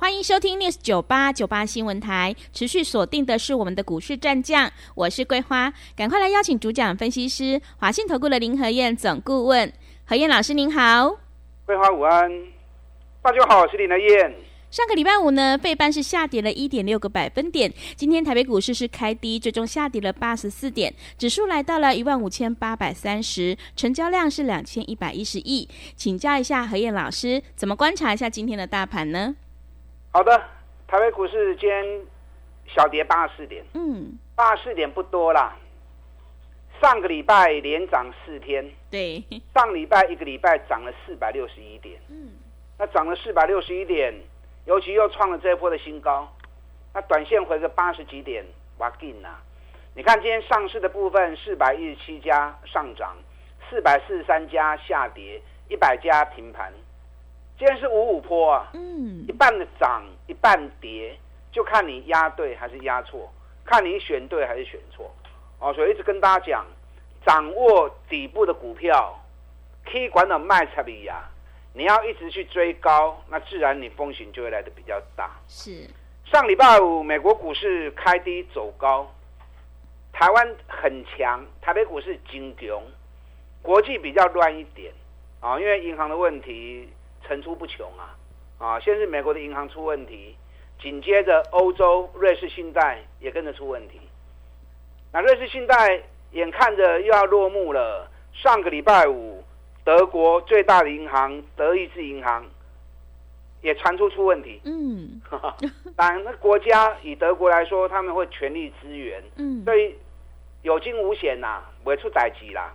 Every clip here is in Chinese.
欢迎收听 News 九八九八新闻台，持续锁定的是我们的股市战将，我是桂花，赶快来邀请主讲分析师华信投顾的林和燕总顾问，何燕老师您好，桂花午安，大家好，我是林和燕。上个礼拜五呢，费半是下跌了一点六个百分点，今天台北股市是开低，最终下跌了八十四点，指数来到了一万五千八百三十，成交量是两千一百一十亿，请教一下何燕老师，怎么观察一下今天的大盘呢？好的，台北股市今天小跌八十四点，嗯，八十四点不多啦。上个礼拜连涨四天，对，上礼拜一个礼拜涨了四百六十一点，嗯，那涨了四百六十一点，尤其又创了这一波的新高，那短线回个八十几点，哇劲呐！你看今天上市的部分，四百一十七家上涨，四百四十三家下跌，一百家平盘。今天是五五坡啊，嗯，一半的涨，一半跌，就看你压对还是压错，看你选对还是选错，哦，所以一直跟大家讲，掌握底部的股票，可以管到卖差比呀，你要一直去追高，那自然你风险就会来的比较大。是，上礼拜五美国股市开低走高，台湾很强，台北股市金牛，国际比较乱一点啊，因为银行的问题。层出不穷啊！啊，先是美国的银行出问题，紧接着欧洲瑞士信贷也跟着出问题。那瑞士信贷眼看着又要落幕了，上个礼拜五，德国最大的银行德意志银行也传出出问题。嗯，当然，那国家以德国来说，他们会全力支援。嗯，所以有惊无险呐，不会出歹机啦。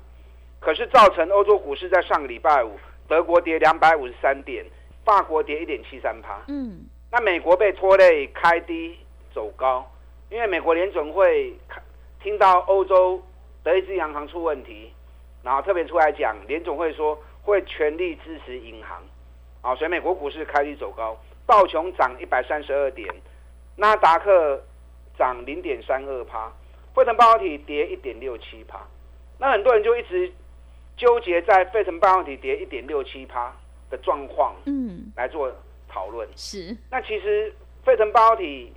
可是造成欧洲股市在上个礼拜五。德国跌两百五十三点，法国跌一点七三趴。嗯，那美国被拖累开低走高，因为美国联准会听到欧洲德意志银行出问题，然后特别出来讲，联总会说会全力支持银行。啊，所以美国股市开低走高，道琼涨一百三十二点，纳达克涨零点三二趴，汇成半导体跌一点六七趴。那很多人就一直。纠结在费城半导体跌一点六七趴的状况，嗯，来做讨论是。那其实费城半导体，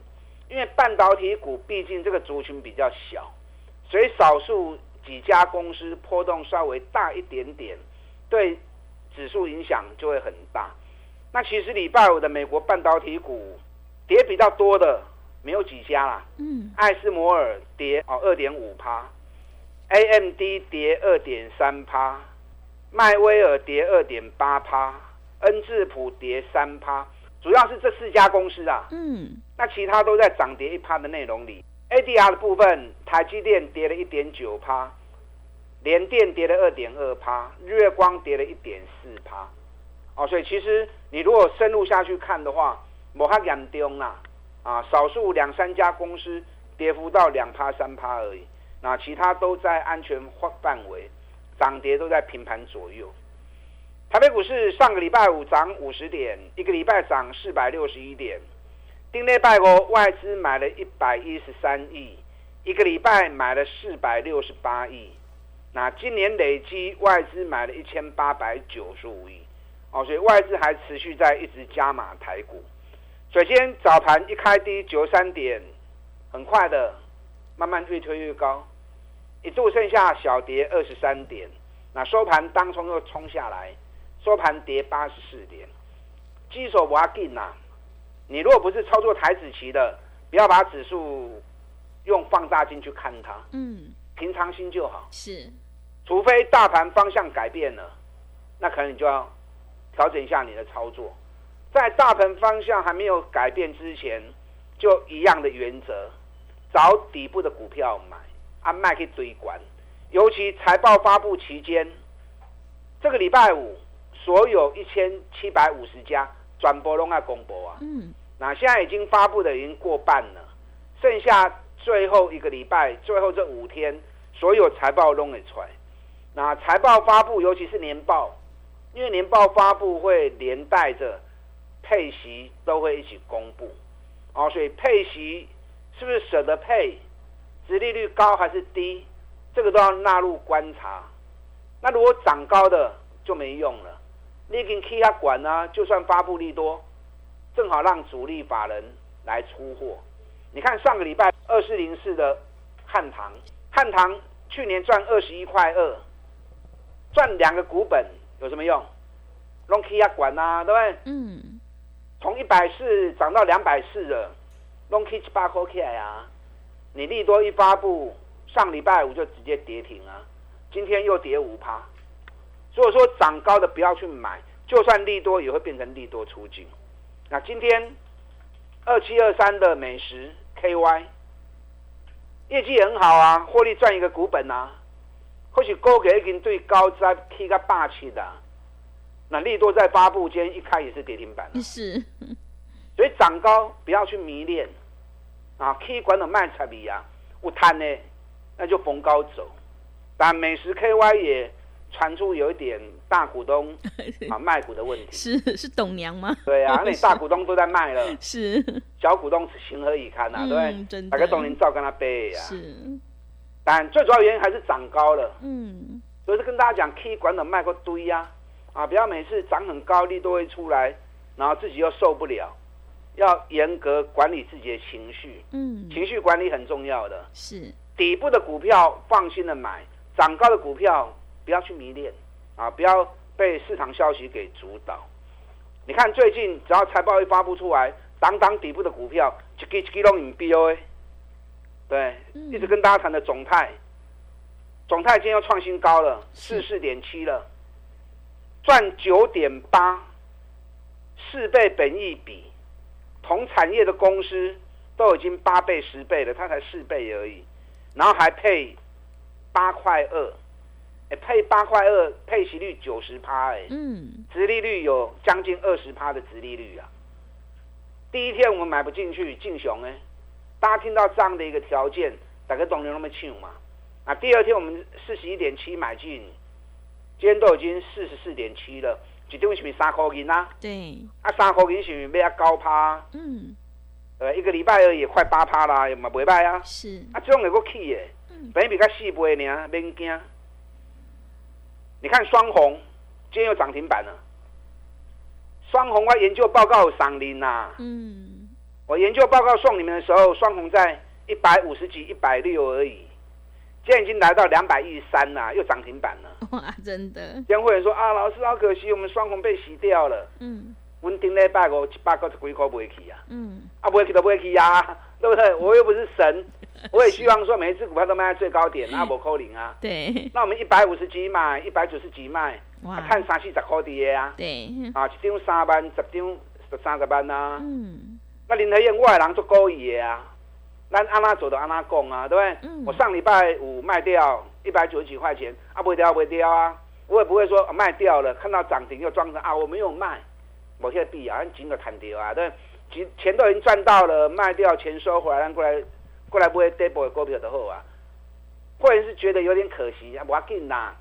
因为半导体股毕竟这个族群比较小，所以少数几家公司波动稍微大一点点，对指数影响就会很大。那其实礼拜五的美国半导体股跌比较多的没有几家啦，嗯，艾斯摩尔跌哦二点五趴。A M D 跌二点三趴，迈威尔跌二点八趴，恩智浦跌三趴，主要是这四家公司啊。嗯，那其他都在涨跌一趴的内容里。A D R 的部分，台积电跌了一点九趴，联电跌了二点二趴，日月光跌了一点四趴。哦，所以其实你如果深入下去看的话，摩哈严重啊，啊，少数两三家公司跌幅到两趴三趴而已。那其他都在安全范围，涨跌都在平盘左右。台北股市上个礼拜五涨五十点，一个礼拜涨四百六十一点。丁内拜国外资买了一百一十三亿，一个礼拜买了四百六十八亿。那今年累积外资买了一千八百九十五亿，哦，所以外资还持续在一直加码台股。首先早盘一开低九十三点，很快的。慢慢越推越高，一度剩下小跌二十三点，那收盘当冲又冲下来，收盘跌八十四点，基手挖进呐。你如果不是操作台子棋的，不要把指数用放大镜去看它，嗯，平常心就好。是，除非大盘方向改变了，那可能你就要调整一下你的操作。在大盘方向还没有改变之前，就一样的原则。找底部的股票买，按卖去追关。尤其财报发布期间，这个礼拜五，所有一千七百五十家转播都要公布啊。嗯。那现在已经发布的已经过半了，剩下最后一个礼拜，最后这五天，所有财报拢会出来。那财报发布，尤其是年报，因为年报发布会连带着配息都会一起公布，哦，所以配息是不是舍得配，殖利率高还是低，这个都要纳入观察。那如果涨高的就没用了，你已经 K 下管啊，就算发布利多，正好让主力法人来出货。你看上个礼拜二四零四的汉唐，汉唐去年赚二十一块二，赚两个股本有什么用？弄 K 下管啊，对不对？嗯。从一百四涨到两百四了，弄 K 七八块起来啊！你利多一发布，上礼拜五就直接跌停啊！今天又跌五趴，所以说涨高的不要去买，就算利多也会变成利多出境。那今天二七二三的美食 KY 业绩很好啊，获利赚一个股本啊，或许高给已经对高在 K 个霸气的，那利多在发布间一开也是跌停板，是，所以涨高不要去迷恋啊，K 管的卖彩比啊，我贪呢，那就逢高走。但美食 KY 也传出有一点大股东 啊卖股的问题，是是董娘吗？对啊，那大股东都在卖了，是小股东情何以堪啊？对不对？大家董林照跟他背呀。是，但最主要原因还是涨高了。嗯，所以是跟大家讲，K 管的卖过堆呀，啊，不要每次涨很高利都会出来，然后自己又受不了，要严格管理自己的情绪。嗯，情绪管理很重要的。是，底部的股票放心的买。涨高的股票不要去迷恋啊！不要被市场消息给主导。你看最近只要财报一发布出来，当当底部的股票就给给拢引 B O A。对，一直跟大家谈的总泰，总泰今天又创新高了，四四点七了，赚九点八，四倍本益比，同产业的公司都已经八倍十倍了，它才四倍而已，然后还配。八块二，哎，配八块二，配息率九十趴，哎，嗯，殖利率有将近二十趴的殖利率啊。第一天我们买不进去，进熊哎，大家听到这样的一个条件，大家懂得那么清嘛？啊，第二天我们四十一点七买进，今天都已经四十四点七了，一张是不是三块银啊？对，啊，三块银是不是要高趴？嗯，呃，一个礼拜而已，快八趴啦，也嘛不败啊。是，啊，这种有个 key 耶。本比较细微呢，免惊。你看双红，今天又涨停板了。双红我研究报告赏零呐。嗯。我研究报告送你们的时候，双红在一百五十几、一百六而已。今天已经来到两百一十三了，又涨停板了。哇，真的。有会员说啊，老师好可惜，我们双红被洗掉了。嗯。我顶礼拜五一百九十几块不会去啊。嗯。啊，不会去都不会去呀，对不对？我又不是神。我也希望说每一只股票都卖在最高点，那不扣零啊。对。那我们一百五十几买，一百九十几卖，看三四十块的啊。对。啊，一张三万，十张十三十万啊。嗯。那林德燕外人做高意的啊，咱安拉走的安那讲啊，对不对？嗯。我上礼拜五卖掉一百九十几块钱，啊不会掉不会掉啊，我也不会说卖掉了，看到涨停又装成啊我没有卖，我现在币啊，紧的弹掉啊，对，钱钱都已经赚到了，卖掉钱收回来，让过来。过来不会 double 的股票的好啊，或者是觉得有点可惜啊，不要紧啦。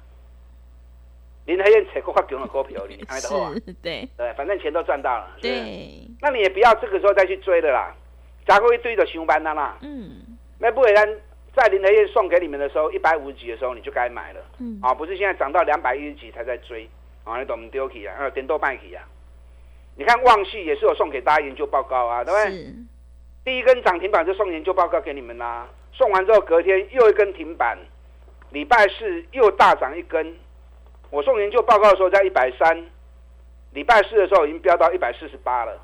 林海燕扯过较强的股票，你看得好对对，反正钱都赚到了。对，那你也不要这个时候再去追了啦，加过一堆的熊班的啦。嗯，那不然在林德燕送给你们的时候，一百五十几的时候你就该买了。嗯，啊，不是现在涨到两百一十几才在追啊，你懂不丢弃啊？啊，点多半起啊？你看旺系也是有送给大家研究报告啊，对不对？第一根涨停板就送研究报告给你们啦，送完之后隔天又一根停板，礼拜四又大涨一根。我送研究报告的时候在一百三，礼拜四的时候已经飙到一百四十八了。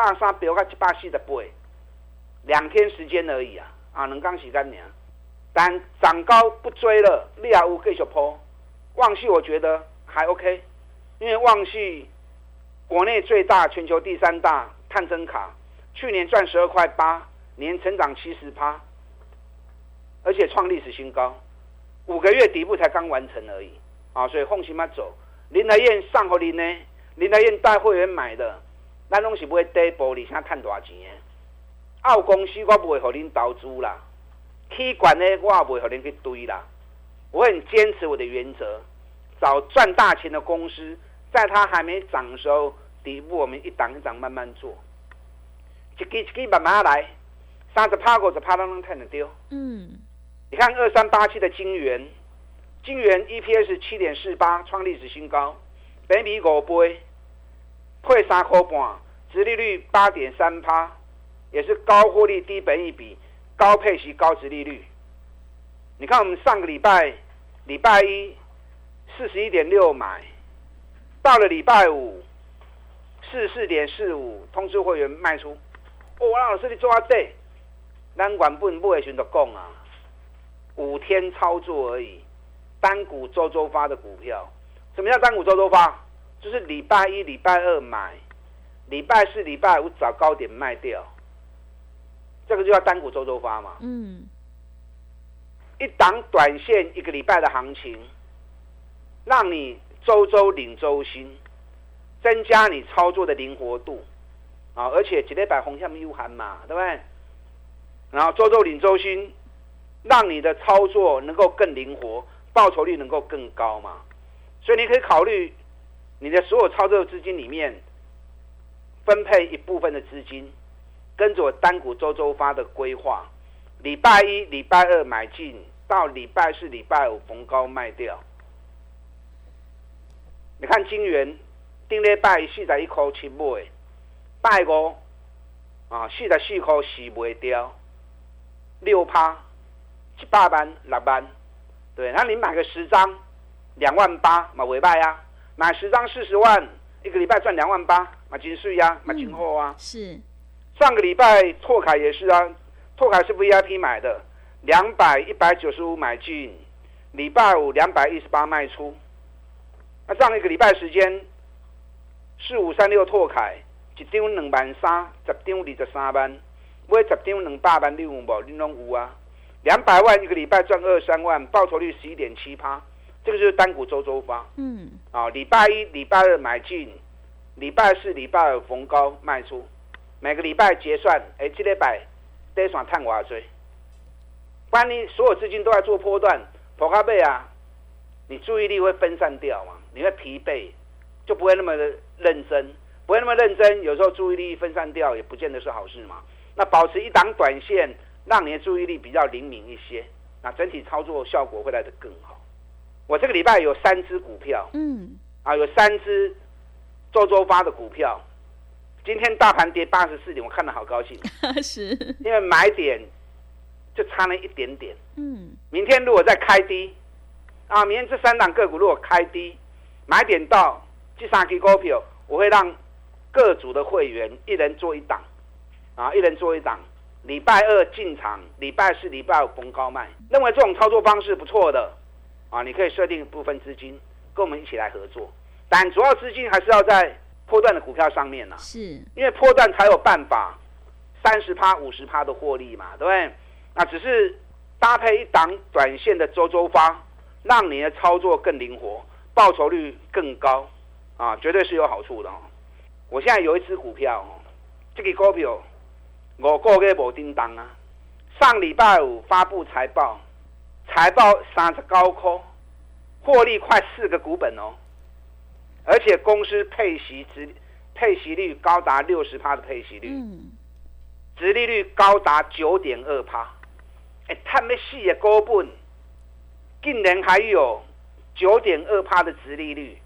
哎，八三飙到一百四十八，两天时间而已啊！啊，能刚洗干净。但涨高不追了，利亚乌继续破。旺系我觉得还 OK，因为旺系国内最大、全球第三大探针卡。去年赚十二块八，年成长七十趴，而且创历史新高，五个月底部才刚完成而已啊！所以放心嘛走。林德燕上和林呢？林德燕带会员买的，那东西不会跌波，你现在赚多少钱？澳公司我不会和您投资啦，K 管呢，我也不会和您去堆啦。我很坚持我的原则，找赚大钱的公司，在它还没涨的时候，底部我们一档一档慢慢做，一支一支慢慢来，三十趴五十趴都能看得丢。嗯，你看二三八七的金元，金元 EPS 七点四八，创历史新高，北比五倍，配三块半，殖利率八点三趴，也是高获利低本益比，高配息高殖利率。你看，我们上个礼拜礼拜一四十一点六买，到了礼拜五四十四点四五通知会员卖出。哦，王老师你做啊对，单管不不会选择供啊，五天操作而已，单股周周发的股票。什么叫单股周周发？就是礼拜一、礼拜二买，礼拜四、礼拜五找高点卖掉，这个就叫单股周周发嘛。嗯。一档短线一个礼拜的行情，让你周周领周薪，增加你操作的灵活度啊！而且几礼拜红线又含嘛，对不对？然后周周领周薪，让你的操作能够更灵活，报酬率能够更高嘛。所以你可以考虑你的所有操作资金里面，分配一部分的资金，跟着单股周周发的规划。礼拜一、礼拜二买进，到礼拜四、礼拜五逢高卖掉。你看金元，顶礼拜四十一块七买，拜五啊四十四块四卖掉，六趴一百万六万，对，那你买个十张两万八嘛尾拜啊，买十张四十万，一个礼拜赚两万八，买金税呀，买金货啊。是，上个礼拜拓凯也是啊。拓凯是 VIP 买的，两百一百九十五买进，礼拜五两百一十八卖出。那上一个礼拜时间，四五三六拓凯一张两万三，十张二十三万，买十张两百万，你有无？你拢有啊？两百万一个礼拜赚二三万，报酬率十一点七趴，这个就是单股周周发。嗯。啊，礼拜一、礼拜二买进，礼拜四、礼拜二逢高卖出，每个礼拜结算，哎，这礼拜。得算探我追，不然你所有资金都在做波段，破卡贝啊，你注意力会分散掉嘛？你会疲惫，就不会那么的认真，不会那么认真。有时候注意力分散掉，也不见得是好事嘛。那保持一档短线，让你的注意力比较灵敏一些，那整体操作效果会来得更好。我这个礼拜有三只股票，嗯，啊，有三只周周发的股票。今天大盘跌八十四点，我看的好高兴，是因为买点就差了一点点。嗯，明天如果再开低，啊，明天这三档个股如果开低，买点到这三支股票，我会让各组的会员一人做一档，啊，一人做一档。礼拜二进场，礼拜四、礼拜五逢高卖。认为这种操作方式不错的，啊，你可以设定部分资金跟我们一起来合作，但主要资金还是要在。破段的股票上面呢，是因为破段才有办法三十趴、五十趴的获利嘛，对不对？那只是搭配一档短线的周周发，让你的操作更灵活，报酬率更高啊，绝对是有好处的哦。我现在有一只股票，哦这个股票我个月无叮当啊，上礼拜五发布财报，财报三十高科，获利快四个股本哦。而且公司配息值配息率高达六十趴的配息率，嗯，殖利率高达九点二趴，哎，他们细的高本，竟然还有九点二趴的殖利率，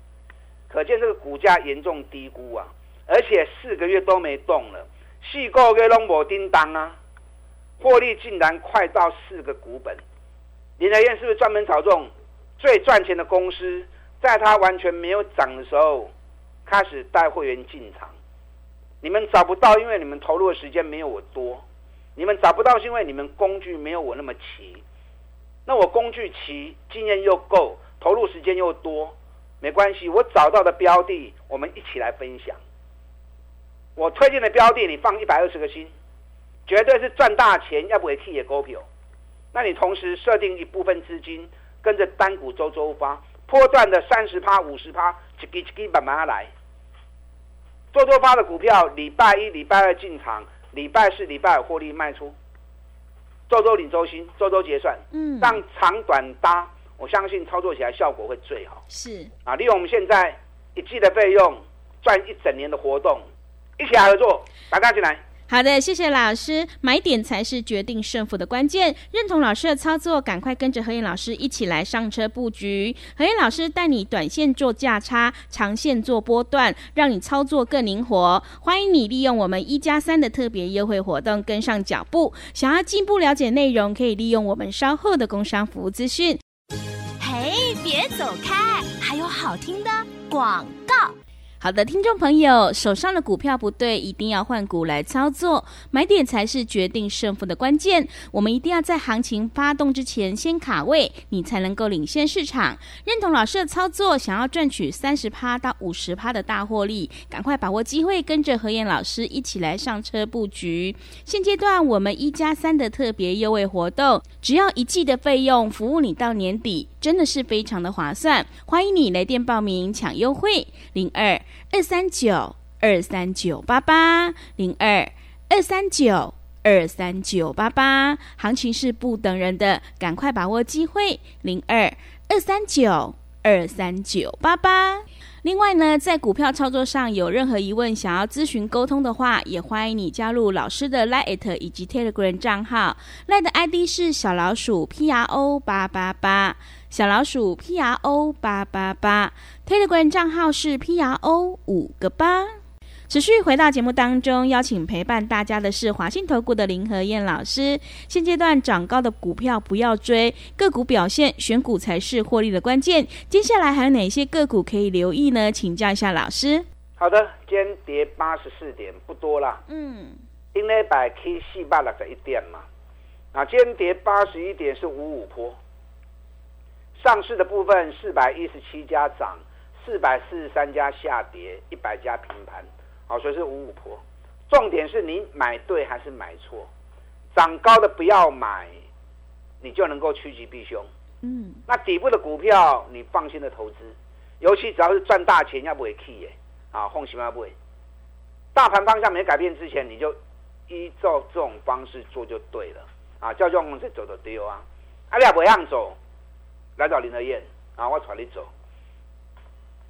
可见这个股价严重低估啊！而且四个月都没动了，四个月拢无叮当啊，获利竟然快到四个股本，林德燕是不是专门找这种最赚钱的公司？在它完全没有涨的时候，开始带会员进场。你们找不到，因为你们投入的时间没有我多。你们找不到，是因为你们工具没有我那么齐。那我工具齐，经验又够，投入时间又多，没关系。我找到的标的，我们一起来分享。我推荐的标的，你放一百二十个心，绝对是赚大钱，要不会 K 也股票。那你同时设定一部分资金，跟着单股周周发。波段的三十趴、五十趴，一支一支慢慢来。周周发的股票，礼拜一、礼拜二进场，礼拜四、礼拜五获利卖出。周周领周薪，周周结算，嗯，让长短搭，我相信操作起来效果会最好是啊！利用我们现在一季的费用赚一整年的活动，一起来合作，大家进来。好的，谢谢老师。买点才是决定胜负的关键。认同老师的操作，赶快跟着何燕老师一起来上车布局。何燕老师带你短线做价差，长线做波段，让你操作更灵活。欢迎你利用我们一加三的特别优惠活动跟上脚步。想要进一步了解内容，可以利用我们稍后的工商服务资讯。嘿，别走开，还有好听的广告。好的，听众朋友，手上的股票不对，一定要换股来操作，买点才是决定胜负的关键。我们一定要在行情发动之前先卡位，你才能够领先市场。认同老师的操作，想要赚取三十趴到五十趴的大获利，赶快把握机会，跟着何燕老师一起来上车布局。现阶段我们一加三的特别优惠活动，只要一季的费用，服务你到年底，真的是非常的划算。欢迎你来电报名抢优惠，零二。二三九二三九八八零二二三九二三九八八，行情是不等人的，赶快把握机会。零二二三九二三九八八。另外呢，在股票操作上有任何疑问，想要咨询沟通的话，也欢迎你加入老师的 Line 以及 Telegram 账号。Line 的 ID 是小老鼠 P R O 八八八，小老鼠 P R O 八八八。Telegram 账号是 P R O 五个八。持续回到节目当中，邀请陪伴大家的是华信投顾的林和燕老师。现阶段涨高的股票不要追，个股表现选股才是获利的关键。接下来还有哪些个股可以留意呢？请教一下老师。好的，今天跌八十四点，不多啦。嗯，因为百 K 四百六十一点嘛，啊，今天跌八十一点是五五坡。上市的部分四百一十七家涨，四百四十三家下跌，一百家平盘。好，所以是五五坡。重点是你买对还是买错？涨高的不要买，你就能够趋吉避凶。嗯，那底部的股票你放心的投资，尤其只要是赚大钱，要不会 key 耶，啊，放心要不会。大盘方向没改变之前，你就依照这种方式做就对了。啊，叫叫我们走的丢啊，啊，你也不让走，来找林德燕啊，我传你走。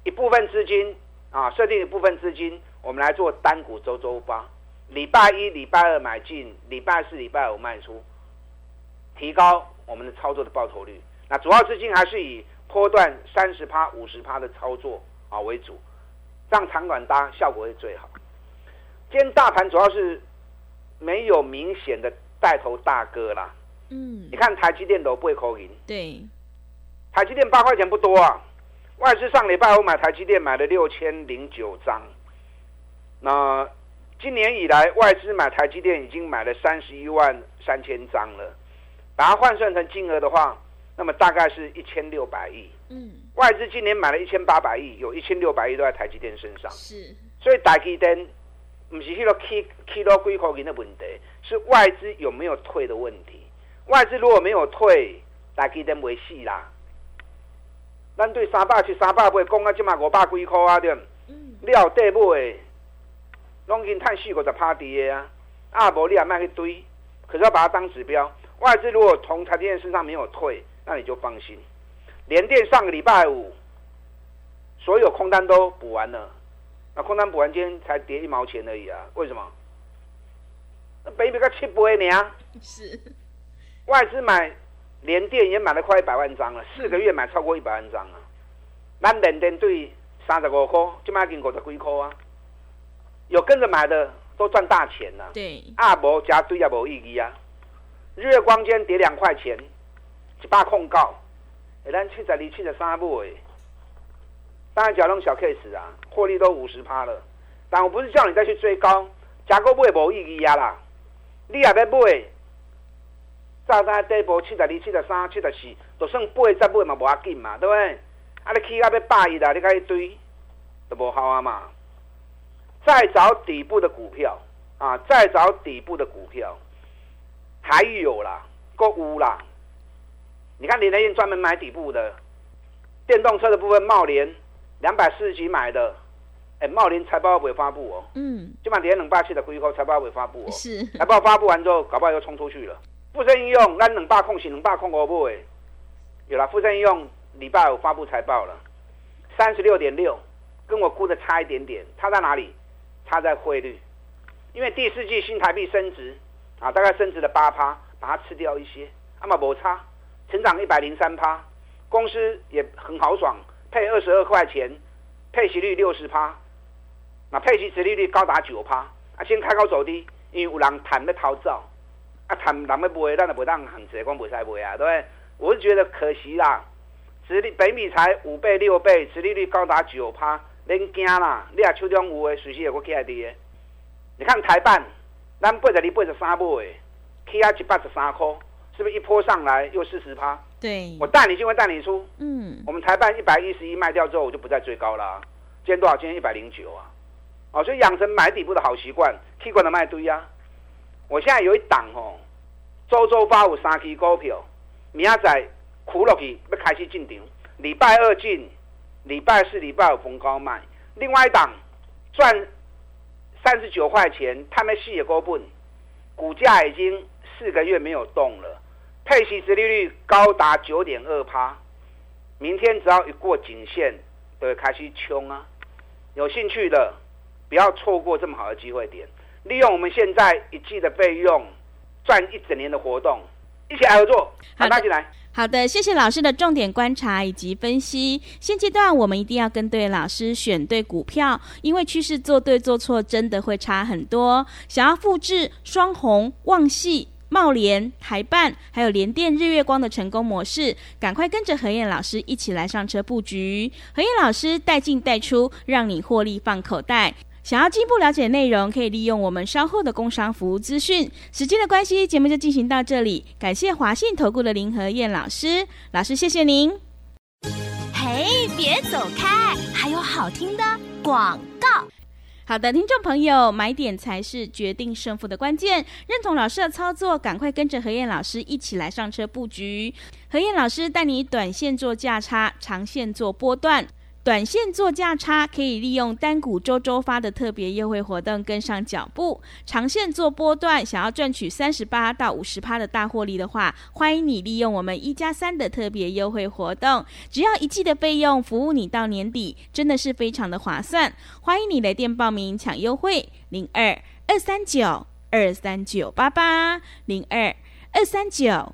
一部分资金啊，设定一部分资金。我们来做单股周周发，礼拜一、礼拜二买进，礼拜四、礼拜五卖出，提高我们的操作的报酬率。那主要资金还是以波段三十趴、五十趴的操作啊为主，这样长短搭效果会最好。今天大盘主要是没有明显的带头大哥啦。嗯，你看台积电都不会扣银，对，台积电八块钱不多啊。外资上礼拜我买台积电买了六千零九张。那今年以来，外资买台积电已经买了三十一万三千张了，把它换算成金额的话，那么大概是一千六百亿。嗯，外资今年买了一千八百亿，有一千六百亿都在台积电身上。是，所以台积电不是那个 K K 到龟壳银的问题，是外资有没有退的问题。外资如果没有退，台积电没戏啦。咱对三百七、三百八讲啊，即嘛五百几块啊，对，嗯，料底买。拢已经趁四五十趴跌啊，啊无你也卖去堆，可是要把它当指标。外资如果从台积电身上没有退，那你就放心。联电上个礼拜五，所有空单都补完了，那空单补完今天才跌一毛钱而已啊？为什么？那北比个七倍呢？是，外资买联电也买了快一百万张了，四个月买超过一百万张啊。咱联电对三十五块，今麦已经五十几块啊。有跟着买的都赚大钱了，对，啊无加对也无意义啊。日月光间跌两块钱，一百控告，哎，咱七十二、七十三部哎，当然讲那种小 case 啊，获利都五十趴了。但我不是叫你再去追高，加购买无意义啊啦。你也要买，早单底部七十二、七十三、七十四，就算八十买嘛无要紧嘛，对不对？啊，你起到要百亿啦，你开一堆，都无好啊嘛。再找底部的股票啊，再找底部的股票，还有啦，购物啦。你看林德燕专门买底部的电动车的部分，茂联两百四十几买的，哎，茂联财报未发布哦。嗯，今晚连两百七的亏后财报未发布哦。是，财报发布完之后，搞不好又冲出去了。富盛应用，咱两百空是两百空五不诶，有了富盛应用礼拜五发布财报了，三十六点六，跟我估的差一点点，差在哪里？差在汇率，因为第四季新台币升值啊，大概升值了八趴，把它吃掉一些，那么无差，成长一百零三趴，公司也很豪爽，配二十二块钱，配息率六十趴，那配息殖利率高达九趴，啊，先开高走低，因为有人谈的逃走。啊，谈人要卖，咱就不当行直讲不使卖啊，对不对？我是觉得可惜啦，殖利北米才五倍六倍，殖利率高达九趴，恁惊啦！你也手中有诶，随时会起来滴诶。你看台办，咱八十二、八十三买，起啊一百十三块，是不是一波上来又四十趴？对，我带你进会带你出。嗯，我们台办一百一十一卖掉之后，我就不再追高了。今天多少？今天一百零九啊！哦，所以养成买底部的好习惯，K 管的卖堆啊。我现在有一档哦，周周发有三期股票，明仔苦落去要开始进场，礼拜二进，礼拜四、礼拜五逢高卖。另外一档赚三十九块钱，他们系也股本，股价已经四个月没有动了，配息殖利率高达九点二趴，明天只要一过颈线，都会开始冲啊！有兴趣的不要错过这么好的机会点。利用我们现在一季的费用赚一整年的活动，一起来合作，好，拉进来。好的，谢谢老师的重点观察以及分析。现阶段我们一定要跟对老师，选对股票，因为趋势做对做错真的会差很多。想要复制双红、旺系、茂联、台办还有联电、日月光的成功模式，赶快跟着何燕老师一起来上车布局。何燕老师带进带出，让你获利放口袋。想要进一步了解内容，可以利用我们稍后的工商服务资讯。时间的关系，节目就进行到这里。感谢华信投顾的林和燕老师，老师谢谢您。嘿，别走开，还有好听的广告。好的，听众朋友，买点才是决定胜负的关键。认同老师的操作，赶快跟着何燕老师一起来上车布局。何燕老师带你短线做价差，长线做波段。短线做价差，可以利用单股周周发的特别优惠活动跟上脚步；长线做波段，想要赚取三十八到五十趴的大获利的话，欢迎你利用我们一加三的特别优惠活动，只要一季的费用，服务你到年底，真的是非常的划算。欢迎你来电报名抢优惠，零二二三九二三九八八零二二三九。